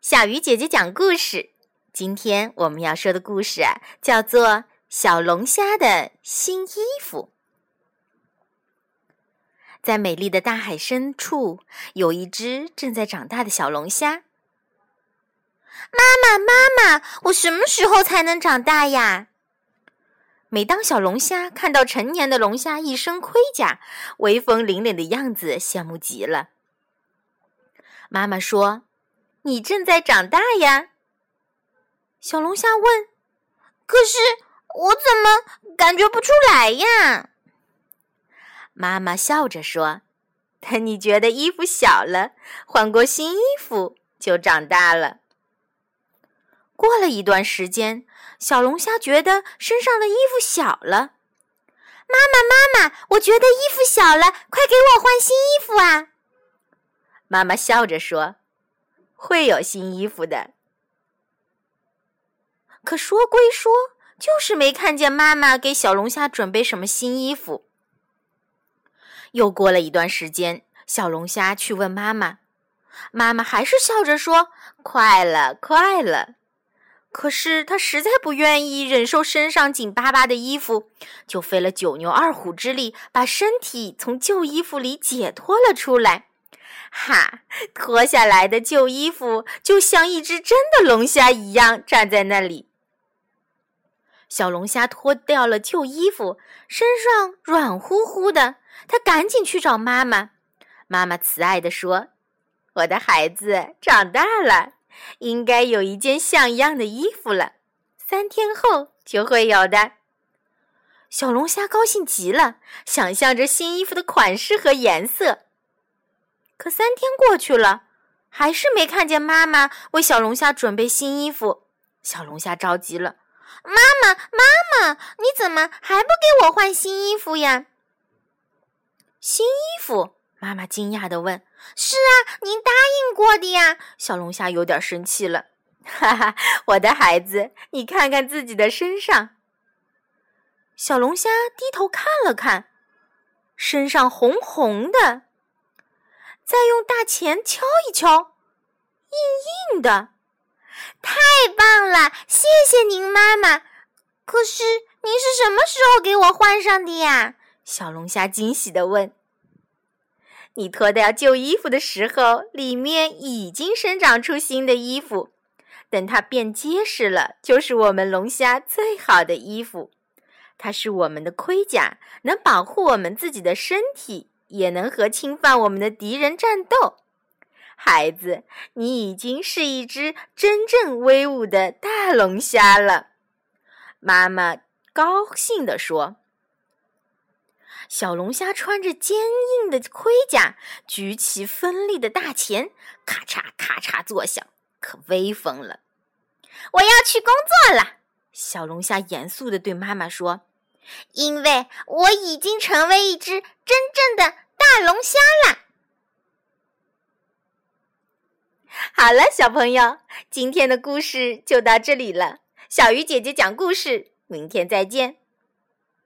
小鱼姐姐讲故事。今天我们要说的故事啊，叫做《小龙虾的新衣服》。在美丽的大海深处，有一只正在长大的小龙虾。妈妈，妈妈，我什么时候才能长大呀？每当小龙虾看到成年的龙虾一身盔甲、威风凛凛的样子，羡慕极了。妈妈说。你正在长大呀，小龙虾问：“可是我怎么感觉不出来呀？”妈妈笑着说：“等 你觉得衣服小了，换过新衣服就长大了。”过了一段时间，小龙虾觉得身上的衣服小了。妈妈，妈妈，我觉得衣服小了，快给我换新衣服啊！妈妈笑着说。会有新衣服的，可说归说，就是没看见妈妈给小龙虾准备什么新衣服。又过了一段时间，小龙虾去问妈妈，妈妈还是笑着说：“快了，快了。”可是他实在不愿意忍受身上紧巴巴的衣服，就费了九牛二虎之力，把身体从旧衣服里解脱了出来。哈！脱下来的旧衣服就像一只真的龙虾一样站在那里。小龙虾脱掉了旧衣服，身上软乎乎的。它赶紧去找妈妈。妈妈慈爱地说：“我的孩子长大了，应该有一件像样的衣服了。三天后就会有的。”小龙虾高兴极了，想象着新衣服的款式和颜色。可三天过去了，还是没看见妈妈为小龙虾准备新衣服。小龙虾着急了：“妈妈，妈妈，你怎么还不给我换新衣服呀？”新衣服？妈妈惊讶地问。“是啊，您答应过的呀。”小龙虾有点生气了。“哈哈，我的孩子，你看看自己的身上。”小龙虾低头看了看，身上红红的。再用大钳敲一敲，硬硬的，太棒了！谢谢您，妈妈。可是您是什么时候给我换上的呀？小龙虾惊喜地问。你脱掉旧衣服的时候，里面已经生长出新的衣服。等它变结实了，就是我们龙虾最好的衣服。它是我们的盔甲，能保护我们自己的身体。也能和侵犯我们的敌人战斗，孩子，你已经是一只真正威武的大龙虾了。妈妈高兴地说：“小龙虾穿着坚硬的盔甲，举起锋利的大钳，咔嚓咔嚓作响，可威风了。”我要去工作了，小龙虾严肃地对妈妈说。因为我已经成为一只真正的大龙虾啦。好了，小朋友，今天的故事就到这里了。小鱼姐姐讲故事，明天再见。